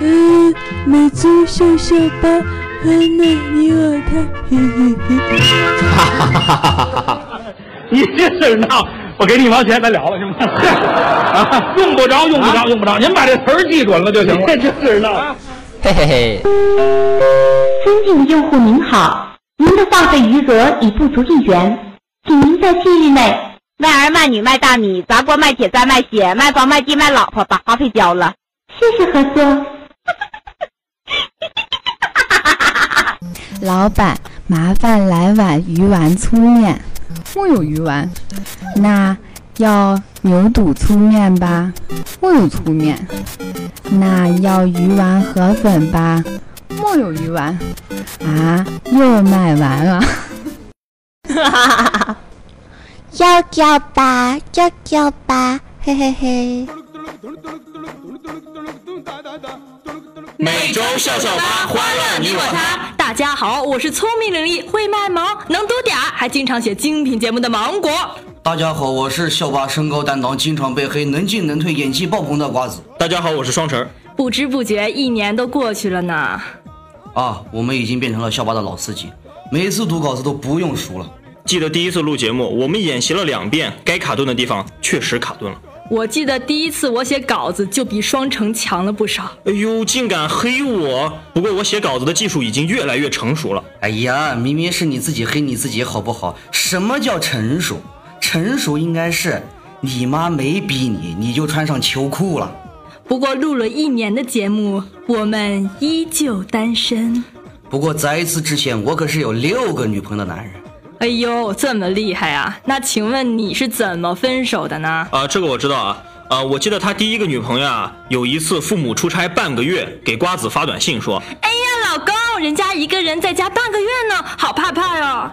嗯，每周笑笑吧，温暖你我他，嘿嘿嘿。哈哈哈哈哈哈！你这事闹，我给你一毛钱，咱了了行吗？啊，用不着，用不着，用不着，您把这词儿记准了就行了。这事闹，嘿嘿嘿。尊敬的用户您好，您的话费余额已不足一元，请您在近日内卖儿卖女卖大米砸锅卖铁再卖血卖房卖地卖老婆把花费交了，谢谢合作。老板，麻烦来碗鱼丸粗面。木有鱼丸，那要牛肚粗面吧？木有粗面。那要鱼丸河粉吧？木有鱼丸。啊，又卖完了。哈哈哈哈！要叫吧，叫叫吧，嘿嘿嘿。每周笑笑吧，欢乐你我他。大家好，我是聪明伶俐、会卖萌、能读点儿，还经常写精品节目的芒果。大家好，我是校霸身高担当，经常被黑，能进能退，演技爆棚的瓜子。大家好，我是双晨。不知不觉一年都过去了呢。啊，我们已经变成了校霸的老司机，每次读稿子都不用数了。记得第一次录节目，我们演习了两遍，该卡顿的地方确实卡顿了。我记得第一次我写稿子就比双城强了不少。哎呦，竟敢黑我！不过我写稿子的技术已经越来越成熟了。哎呀，明明是你自己黑你自己好不好？什么叫成熟？成熟应该是你妈没逼你，你就穿上秋裤了。不过录了一年的节目，我们依旧单身。不过在此之前，我可是有六个女朋友的男人。哎呦，这么厉害啊！那请问你是怎么分手的呢？啊，这个我知道啊。啊，我记得他第一个女朋友啊，有一次父母出差半个月，给瓜子发短信说：“哎呀，老公，人家一个人在家半个月呢，好怕怕哟。”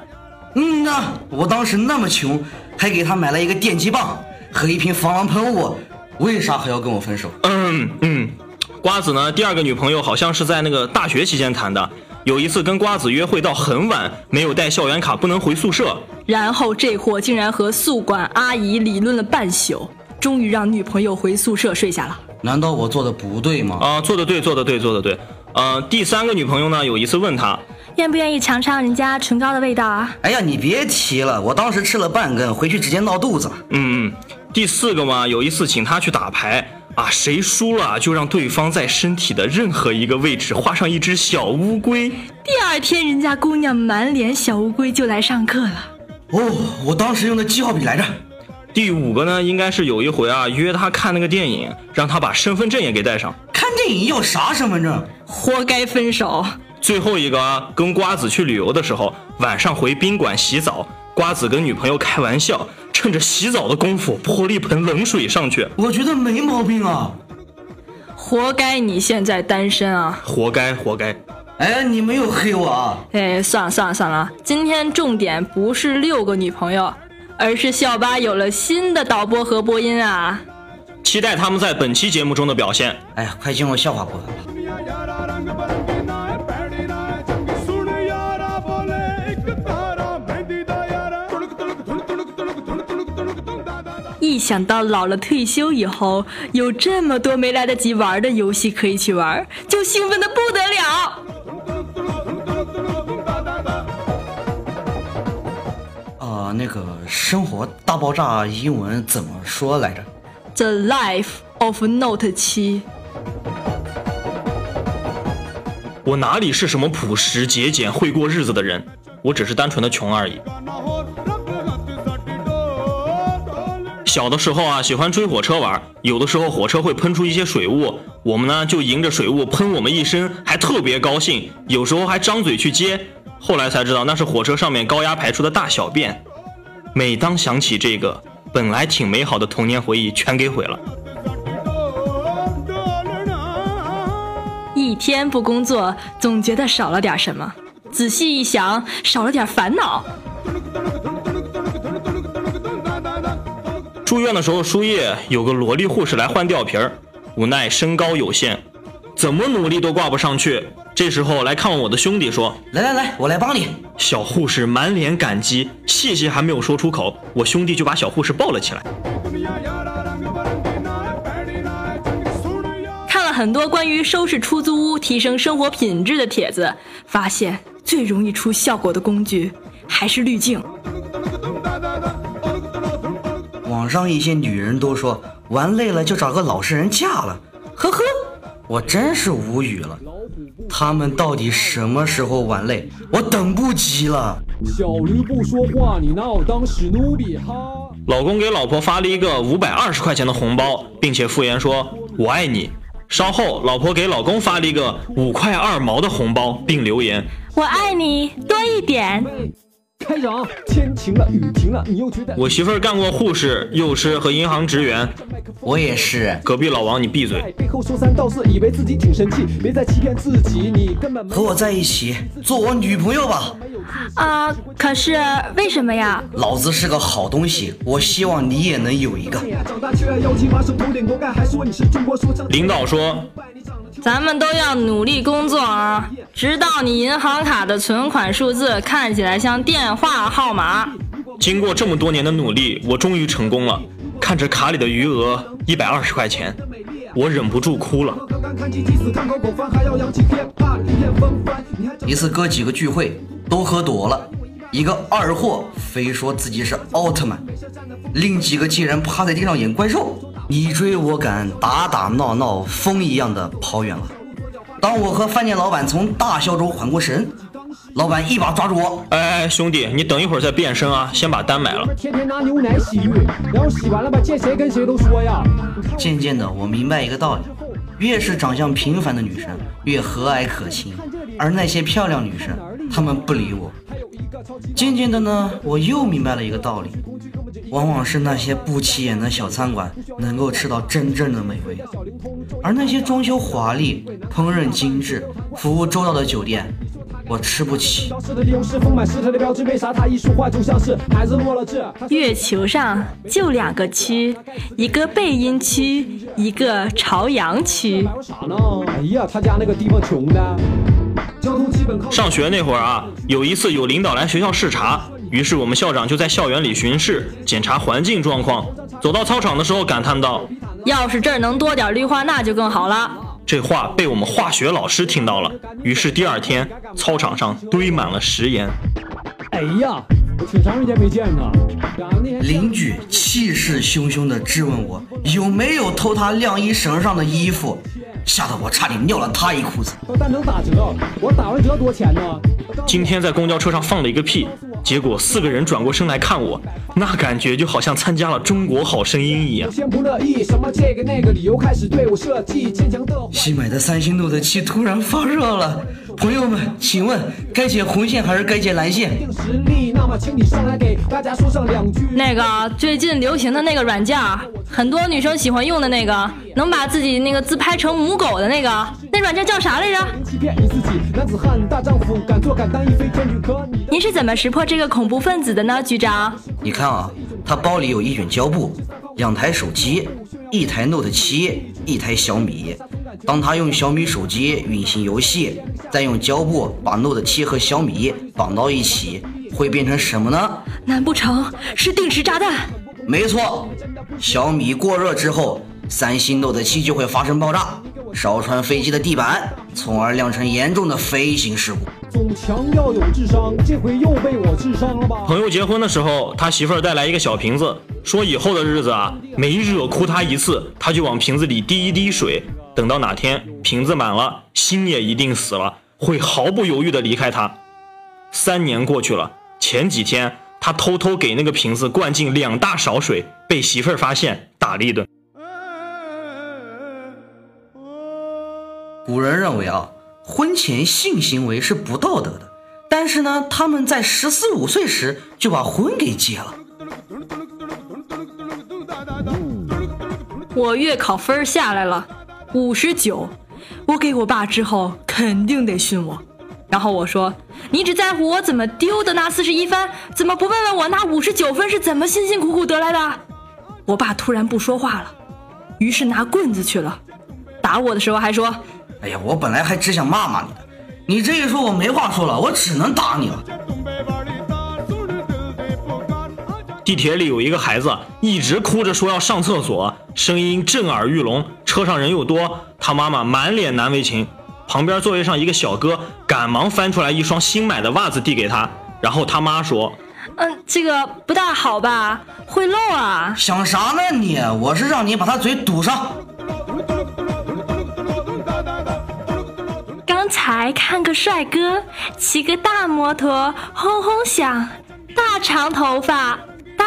嗯呐，我当时那么穷，还给他买了一个电击棒和一瓶防狼喷雾，为啥还要跟我分手？嗯嗯，瓜子呢，第二个女朋友好像是在那个大学期间谈的。有一次跟瓜子约会到很晚，没有带校园卡不能回宿舍，然后这货竟然和宿管阿姨理论了半宿，终于让女朋友回宿舍睡下了。难道我做的不对吗？啊，做的对，做的对，做的对。呃，第三个女朋友呢，有一次问他愿不愿意尝尝人家唇膏的味道啊？哎呀，你别提了，我当时吃了半根，回去直接闹肚子。嗯嗯。第四个嘛，有一次请他去打牌。啊，谁输了就让对方在身体的任何一个位置画上一只小乌龟。第二天，人家姑娘满脸小乌龟就来上课了。哦，我当时用的记号笔来着。第五个呢，应该是有一回啊，约他看那个电影，让他把身份证也给带上。看电影要啥身份证？活该分手。最后一个，跟瓜子去旅游的时候，晚上回宾馆洗澡，瓜子跟女朋友开玩笑。趁着洗澡的功夫泼了一盆冷水上去，我觉得没毛病啊。活该你现在单身啊！活该活该！哎，你没有黑我啊！哎，算了算了算了，今天重点不是六个女朋友，而是校巴有了新的导播和播音啊！期待他们在本期节目中的表现。哎呀，快进入笑话部分了。一想到老了退休以后有这么多没来得及玩的游戏可以去玩，就兴奋的不得了。啊，那个《生活大爆炸》英文怎么说来着？The Life of Note 七。我哪里是什么朴实节俭、会过日子的人？我只是单纯的穷而已。小的时候啊，喜欢追火车玩，有的时候火车会喷出一些水雾，我们呢就迎着水雾喷我们一身，还特别高兴，有时候还张嘴去接。后来才知道那是火车上面高压排出的大小便。每当想起这个本来挺美好的童年回忆，全给毁了。一天不工作，总觉得少了点什么，仔细一想，少了点烦恼。住院的时候输液，有个萝莉护士来换吊瓶儿，无奈身高有限，怎么努力都挂不上去。这时候来看望我的兄弟说：“来来来，我来帮你。”小护士满脸感激，谢谢还没有说出口，我兄弟就把小护士抱了起来。看了很多关于收拾出租屋、提升生活品质的帖子，发现最容易出效果的工具还是滤镜。网上一些女人都说玩累了就找个老实人嫁了，呵呵，我真是无语了。他们到底什么时候玩累？我等不及了。小驴不说话，你拿我当史努比哈？老公给老婆发了一个五百二十块钱的红包，并且附言说“我爱你”。稍后，老婆给老公发了一个五块二毛的红包，并留言“我爱你多一点”。开场，天晴了，雨停了，你又觉得我媳妇儿干过护士、幼师和银行职员，我也是。隔壁老王，你闭嘴！背后说三道四，以为自己挺神气，别再欺骗自己，你根本和我在一起，做我女朋友吧。啊，可是为什么呀？老子是个好东西，我希望你也能有一个。领导说。咱们都要努力工作啊，直到你银行卡的存款数字看起来像电话号码。经过这么多年的努力，我终于成功了。看着卡里的余额一百二十块钱，我忍不住哭了。一次哥几个聚会都喝多了，一个二货非说自己是奥特曼，另几个竟然趴在地上演怪兽。你追我赶，打打闹闹，风一样的跑远了。当我和饭店老板从大笑中缓过神，老板一把抓住我：“哎哎，兄弟，你等一会儿再变身啊，先把单买了。”天天拿牛奶洗浴，然后洗完了吧，见谁跟谁都说呀。渐渐的，我明白一个道理：越是长相平凡的女生，越和蔼可亲；而那些漂亮女生，她们不理我。渐渐的呢，我又明白了一个道理。往往是那些不起眼的小餐馆能够吃到真正的美味，而那些装修华丽、烹饪精致、服务周到的酒店，我吃不起。月球上就两个区，一个背阴区，一个朝阳区。哎呀，他家那个地方穷的。上学那会儿啊，有一次有领导来学校视察。于是我们校长就在校园里巡视，检查环境状况。走到操场的时候，感叹道：“要是这儿能多点绿化，那就更好了。”这话被我们化学老师听到了。于是第二天，操场上堆满了食盐。哎呀，挺长时间没见他。邻居气势汹汹地质问我有没有偷他晾衣绳上的衣服。吓得我差点尿了他一裤子。但能打折，我打完折多钱呢？今天在公交车上放了一个屁，结果四个人转过身来看我，那感觉就好像参加了《中国好声音》一样。先不乐意，什么这个那个理由开始对我设计坚强的。新买的三星 Note 七突然发热了，朋友们，请问该剪红线还是该剪蓝线？那个最近流行的那个软件，很多女生喜欢用的那个，能把自己那个自拍成母狗的那个，那软件叫啥来着？你是怎么识破这个恐怖分子的呢，局长？你看啊，他包里有一卷胶布，两台手机，一台 Note 七，一台小米。当他用小米手机运行游戏，再用胶布把 Note 7和小米绑到一起，会变成什么呢？难不成是定时炸弹？没错，小米过热之后，三星 Note 7就会发生爆炸。烧穿飞机的地板，从而酿成严重的飞行事故。总强调有智商，这回又被我智商了吧？朋友结婚的时候，他媳妇儿带来一个小瓶子，说以后的日子啊，每惹哭他一次，他就往瓶子里滴一滴水，等到哪天瓶子满了，心也一定死了，会毫不犹豫地离开他。三年过去了，前几天他偷偷给那个瓶子灌进两大勺水，被媳妇儿发现，打了一顿。古人认为啊，婚前性行为是不道德的，但是呢，他们在十四五岁时就把婚给结了。我月考分下来了，五十九，我给我爸之后肯定得训我。然后我说：“你只在乎我怎么丢的那四十一分，怎么不问问我那五十九分是怎么辛辛苦苦得来的？”我爸突然不说话了，于是拿棍子去了，打我的时候还说。哎呀，我本来还只想骂骂你的，你这一说，我没话说了，我只能打你了。地铁里有一个孩子一直哭着说要上厕所，声音震耳欲聋。车上人又多，他妈妈满脸难为情。旁边座位上一个小哥赶忙翻出来一双新买的袜子递给他，然后他妈说：“嗯，这个不大好吧，会漏啊。”想啥呢你？我是让你把他嘴堵上。刚才看个帅哥骑个大摩托，轰轰响，大长头发。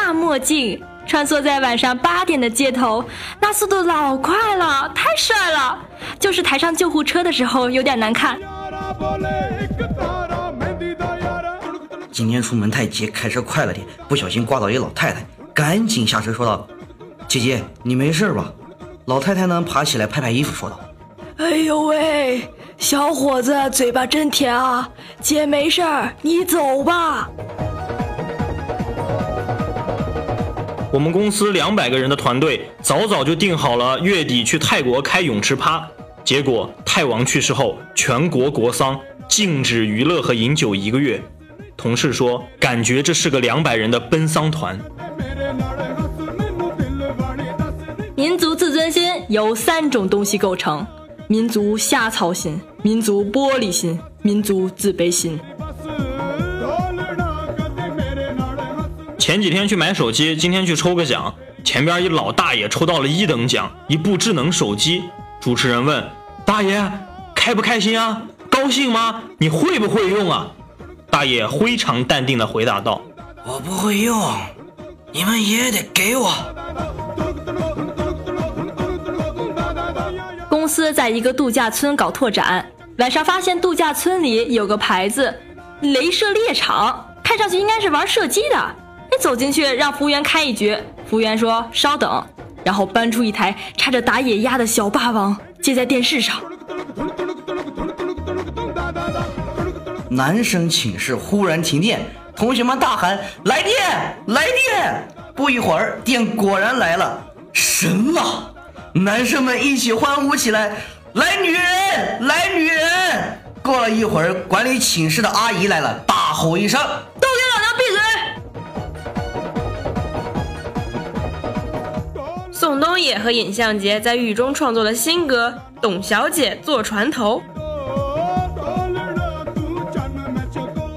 大墨镜穿梭在晚上八点的街头，那速度老快了，太帅了！就是抬上救护车的时候有点难看。今天出门太急，开车快了点，不小心刮到一老太太，赶紧下车说道：“姐姐，你没事吧？”老太太呢，爬起来拍拍衣服说道：“哎呦喂，小伙子嘴巴真甜啊！姐没事儿，你走吧。”我们公司两百个人的团队早早就定好了月底去泰国开泳池趴，结果泰王去世后，全国国丧，禁止娱乐和饮酒一个月。同事说，感觉这是个两百人的奔丧团。民族自尊心由三种东西构成：民族瞎操心、民族玻璃心、民族自卑心。前几天去买手机，今天去抽个奖，前边一老大爷抽到了一等奖，一部智能手机。主持人问大爷开不开心啊？高兴吗？你会不会用啊？大爷非常淡定的回答道：“我不会用，你们也得给我。”公司在一个度假村搞拓展，晚上发现度假村里有个牌子“镭射猎场”，看上去应该是玩射击的。走进去，让服务员开一局。服务员说：“稍等。”然后搬出一台插着打野鸭的小霸王，接在电视上。男生寝室忽然停电，同学们大喊：“来电！来电！”不一会儿，电果然来了，神了！男生们一起欢呼起来：“来女人！来女人！”过了一会儿，管理寝室的阿姨来了，大吼一声：“都给宋冬野和尹相杰在狱中创作的新歌《董小姐坐船头》。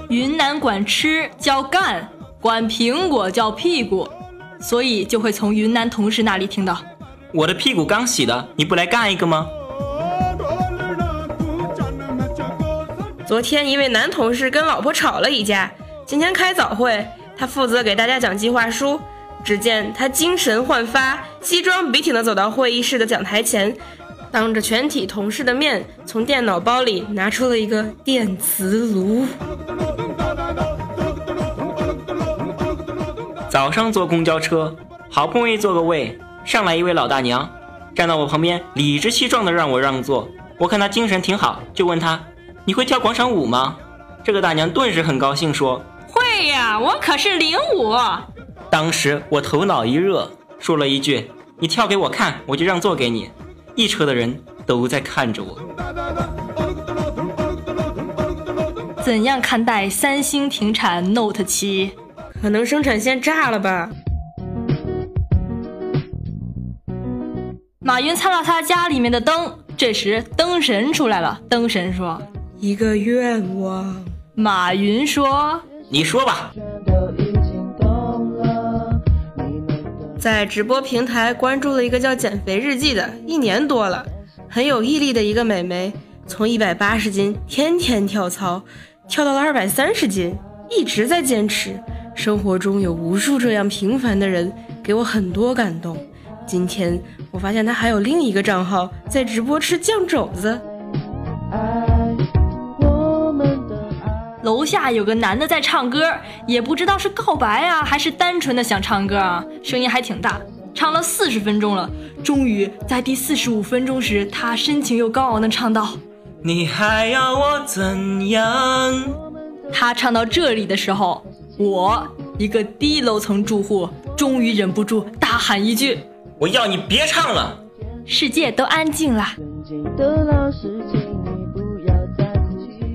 云南管吃叫干，管苹果叫屁股，所以就会从云南同事那里听到：“我的屁股刚洗的，你不来干一个吗？”昨天一位男同事跟老婆吵了一架，今天开早会，他负责给大家讲计划书。只见他精神焕发，西装笔挺地走到会议室的讲台前，当着全体同事的面，从电脑包里拿出了一个电磁炉。早上坐公交车，好不容易坐个位，上来一位老大娘，站到我旁边，理直气壮地让我让座。我看她精神挺好，就问她：“你会跳广场舞吗？”这个大娘顿时很高兴，说：“会呀，我可是领舞。”当时我头脑一热，说了一句：“你跳给我看，我就让座给你。”一车的人都在看着我。怎样看待三星停产 Note 七？可能生产线炸了吧？马云擦了擦家里面的灯，这时灯神出来了。灯神说：“一个愿望。”马云说：“你说吧。”在直播平台关注了一个叫“减肥日记”的，一年多了，很有毅力的一个美眉，从一百八十斤天天跳操，跳到了二百三十斤，一直在坚持。生活中有无数这样平凡的人，给我很多感动。今天我发现她还有另一个账号在直播吃酱肘子。楼下有个男的在唱歌，也不知道是告白啊，还是单纯的想唱歌啊，声音还挺大，唱了四十分钟了，终于在第四十五分钟时，他深情又高昂的唱道：“你还要我怎样？”他唱到这里的时候，我一个低楼层住户终于忍不住大喊一句：“我要你别唱了！”世界都安静了。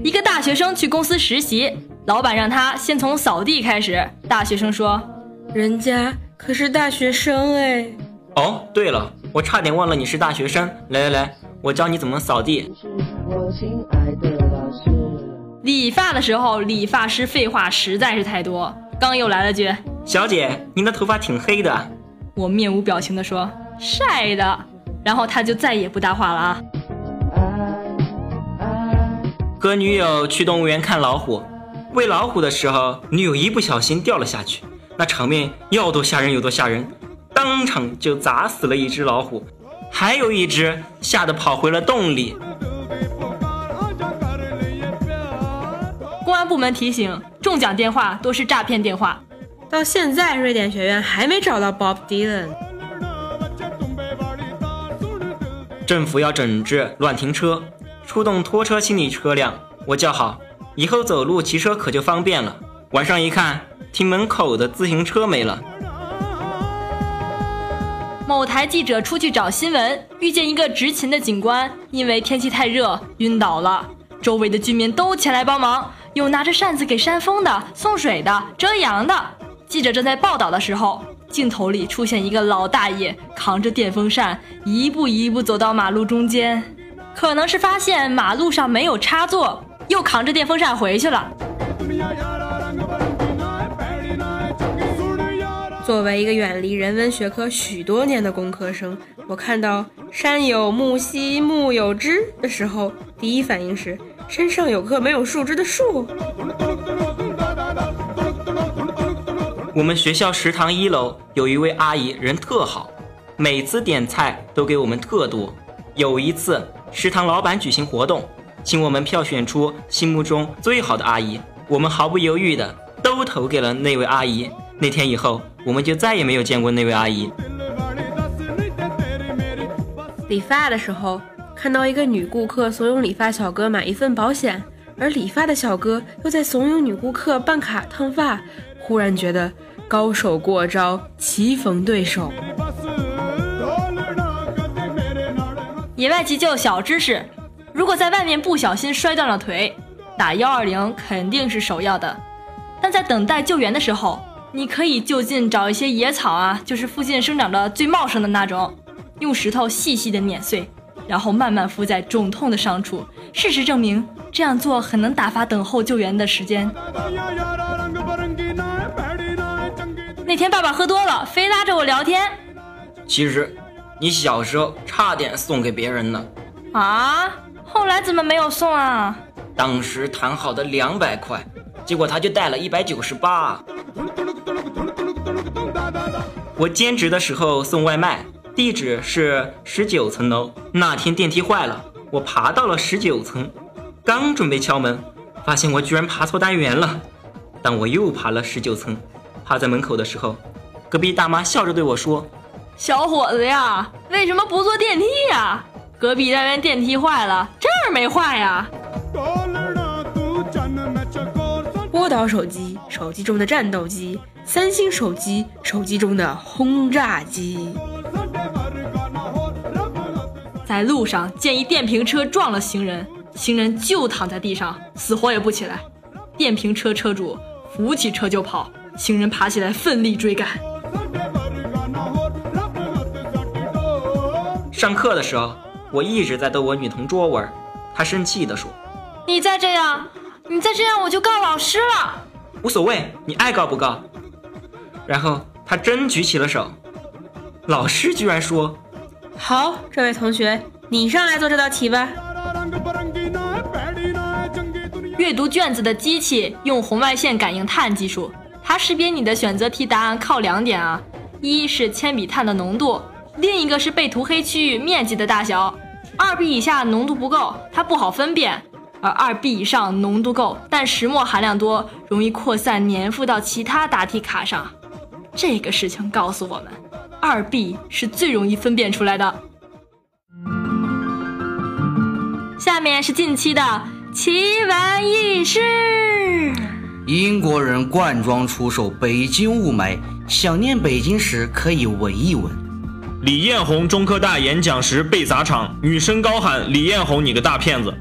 一个大学生去公司实习，老板让他先从扫地开始。大学生说：“人家可是大学生哎。哦，对了，我差点忘了你是大学生。来来来，我教你怎么扫地。理发的时候，理发师废话实在是太多。刚又来了句：“小姐，您的头发挺黑的。”我面无表情地说：“晒的。”然后他就再也不搭话了啊。和女友去动物园看老虎，喂老虎的时候，女友一不小心掉了下去，那场面要多吓人有多吓人，当场就砸死了一只老虎，还有一只吓得跑回了洞里。公安部门提醒：中奖电话都是诈骗电话。到现在，瑞典学院还没找到 Bob Dylan。政府要整治乱停车，出动拖车清理车辆。我叫好，以后走路、骑车可就方便了。晚上一看，停门口的自行车没了。某台记者出去找新闻，遇见一个执勤的警官，因为天气太热晕倒了。周围的居民都前来帮忙，有拿着扇子给扇风的、送水的、遮阳的。记者正在报道的时候，镜头里出现一个老大爷扛着电风扇，一步一步走到马路中间，可能是发现马路上没有插座，又扛着电风扇回去了。作为一个远离人文学科许多年的工科生，我看到“山有木兮木有枝”的时候，第一反应是身上有棵没有树枝的树。我们学校食堂一楼有一位阿姨，人特好，每次点菜都给我们特多。有一次，食堂老板举行活动，请我们票选出心目中最好的阿姨，我们毫不犹豫的都投给了那位阿姨。那天以后，我们就再也没有见过那位阿姨。理发的时候，看到一个女顾客怂恿理发小哥买一份保险，而理发的小哥又在怂恿女顾客办卡烫发。忽然觉得高手过招，棋逢对手。野外急救小知识：如果在外面不小心摔断了腿，打幺二零肯定是首要的。但在等待救援的时候，你可以就近找一些野草啊，就是附近生长的最茂盛的那种，用石头细细的碾碎，然后慢慢敷在肿痛的伤处。事实证明，这样做很能打发等候救援的时间。那天爸爸喝多了，非拉着我聊天。其实，你小时候差点送给别人呢。啊？后来怎么没有送啊？当时谈好的两百块，结果他就带了一百九十八。我兼职的时候送外卖，地址是十九层楼。那天电梯坏了，我爬到了十九层，刚准备敲门，发现我居然爬错单元了。但我又爬了十九层。趴在门口的时候，隔壁大妈笑着对我说：“小伙子呀，为什么不坐电梯呀？隔壁单元电梯坏了，这儿没坏呀。”波导手机，手机中的战斗机；三星手机，手机中的轰炸机。在路上见一电瓶车撞了行人，行人就躺在地上，死活也不起来。电瓶车车主扶起车就跑。行人爬起来，奋力追赶。上课的时候，我一直在逗我女同桌玩，她生气地说：“你再这样，你再这样，我就告老师了。”无所谓，你爱告不告。然后她真举起了手，老师居然说：“好，这位同学，你上来做这道题吧。”阅读卷子的机器用红外线感应碳技术。它识别你的选择题答案靠两点啊，一是铅笔碳的浓度，另一个是被涂黑区域面积的大小。二 B 以下浓度不够，它不好分辨；而二 B 以上浓度够，但石墨含量多，容易扩散粘附到其他答题卡上。这个事情告诉我们，二 B 是最容易分辨出来的。下面是近期的奇闻异事。英国人罐装出售北京雾霾，想念北京时可以闻一闻。李彦宏中科大演讲时被砸场，女生高喊：“李彦宏，你个大骗子！”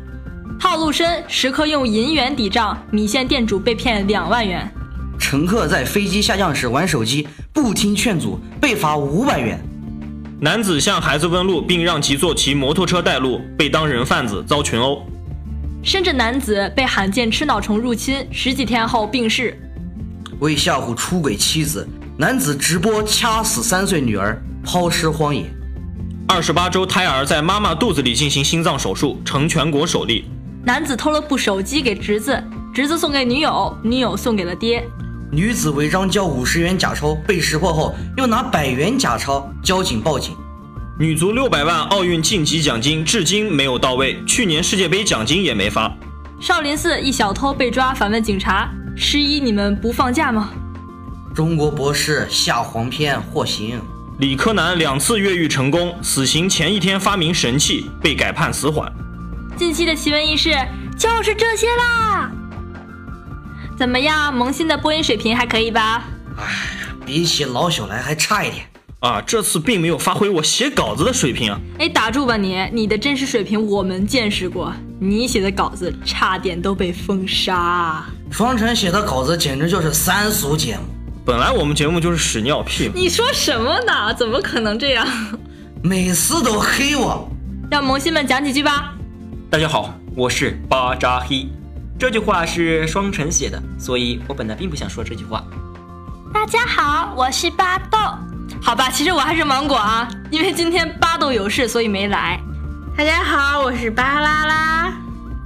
套路深，食客用银元抵账，米线店主被骗两万元。乘客在飞机下降时玩手机，不听劝阻，被罚五百元。男子向孩子问路，并让其坐骑摩托车带路，被当人贩子遭群殴。深圳男子被罕见吃脑虫入侵，十几天后病逝。为吓唬出轨妻子，男子直播掐死三岁女儿，抛尸荒野。二十八周胎儿在妈妈肚子里进行心脏手术，成全国首例。男子偷了部手机给侄子，侄子送给女友，女友送给了爹。女子违章交五十元假钞被识破后，又拿百元假钞，交警报警。女足六百万奥运晋级奖金至今没有到位，去年世界杯奖金也没发。少林寺一小偷被抓，反问警察：“十一你们不放假吗？”中国博士下黄片获刑。李柯南两次越狱成功，死刑前一天发明神器，被改判死缓。近期的奇闻异事就是这些啦。怎么样，萌新的播音水平还可以吧？哎呀，比起老朽来还差一点。啊，这次并没有发挥我写稿子的水平啊！哎，打住吧你！你的真实水平我们见识过，你写的稿子差点都被封杀。双晨写的稿子简直就是三俗节目。本来我们节目就是屎尿屁。你说什么呢？怎么可能这样？每次都黑我。让萌新们讲几句吧。大家好，我是巴扎黑。这句话是双晨写的，所以我本来并不想说这句话。大家好，我是巴豆。好吧，其实我还是芒果啊，因为今天巴豆有事，所以没来。大家好，我是巴啦啦。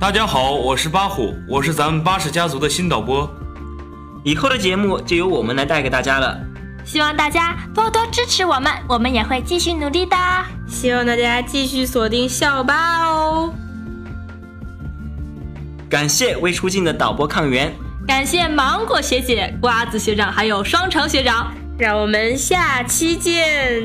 大家好，我是巴虎，我是咱们巴氏家族的新导播。以后的节目就由我们来带给大家了，希望大家多多支持我们，我们也会继续努力的。希望大家继续锁定校巴哦。感谢未出镜的导播抗原，感谢芒果学姐、瓜子学长，还有双城学长。让我们下期见。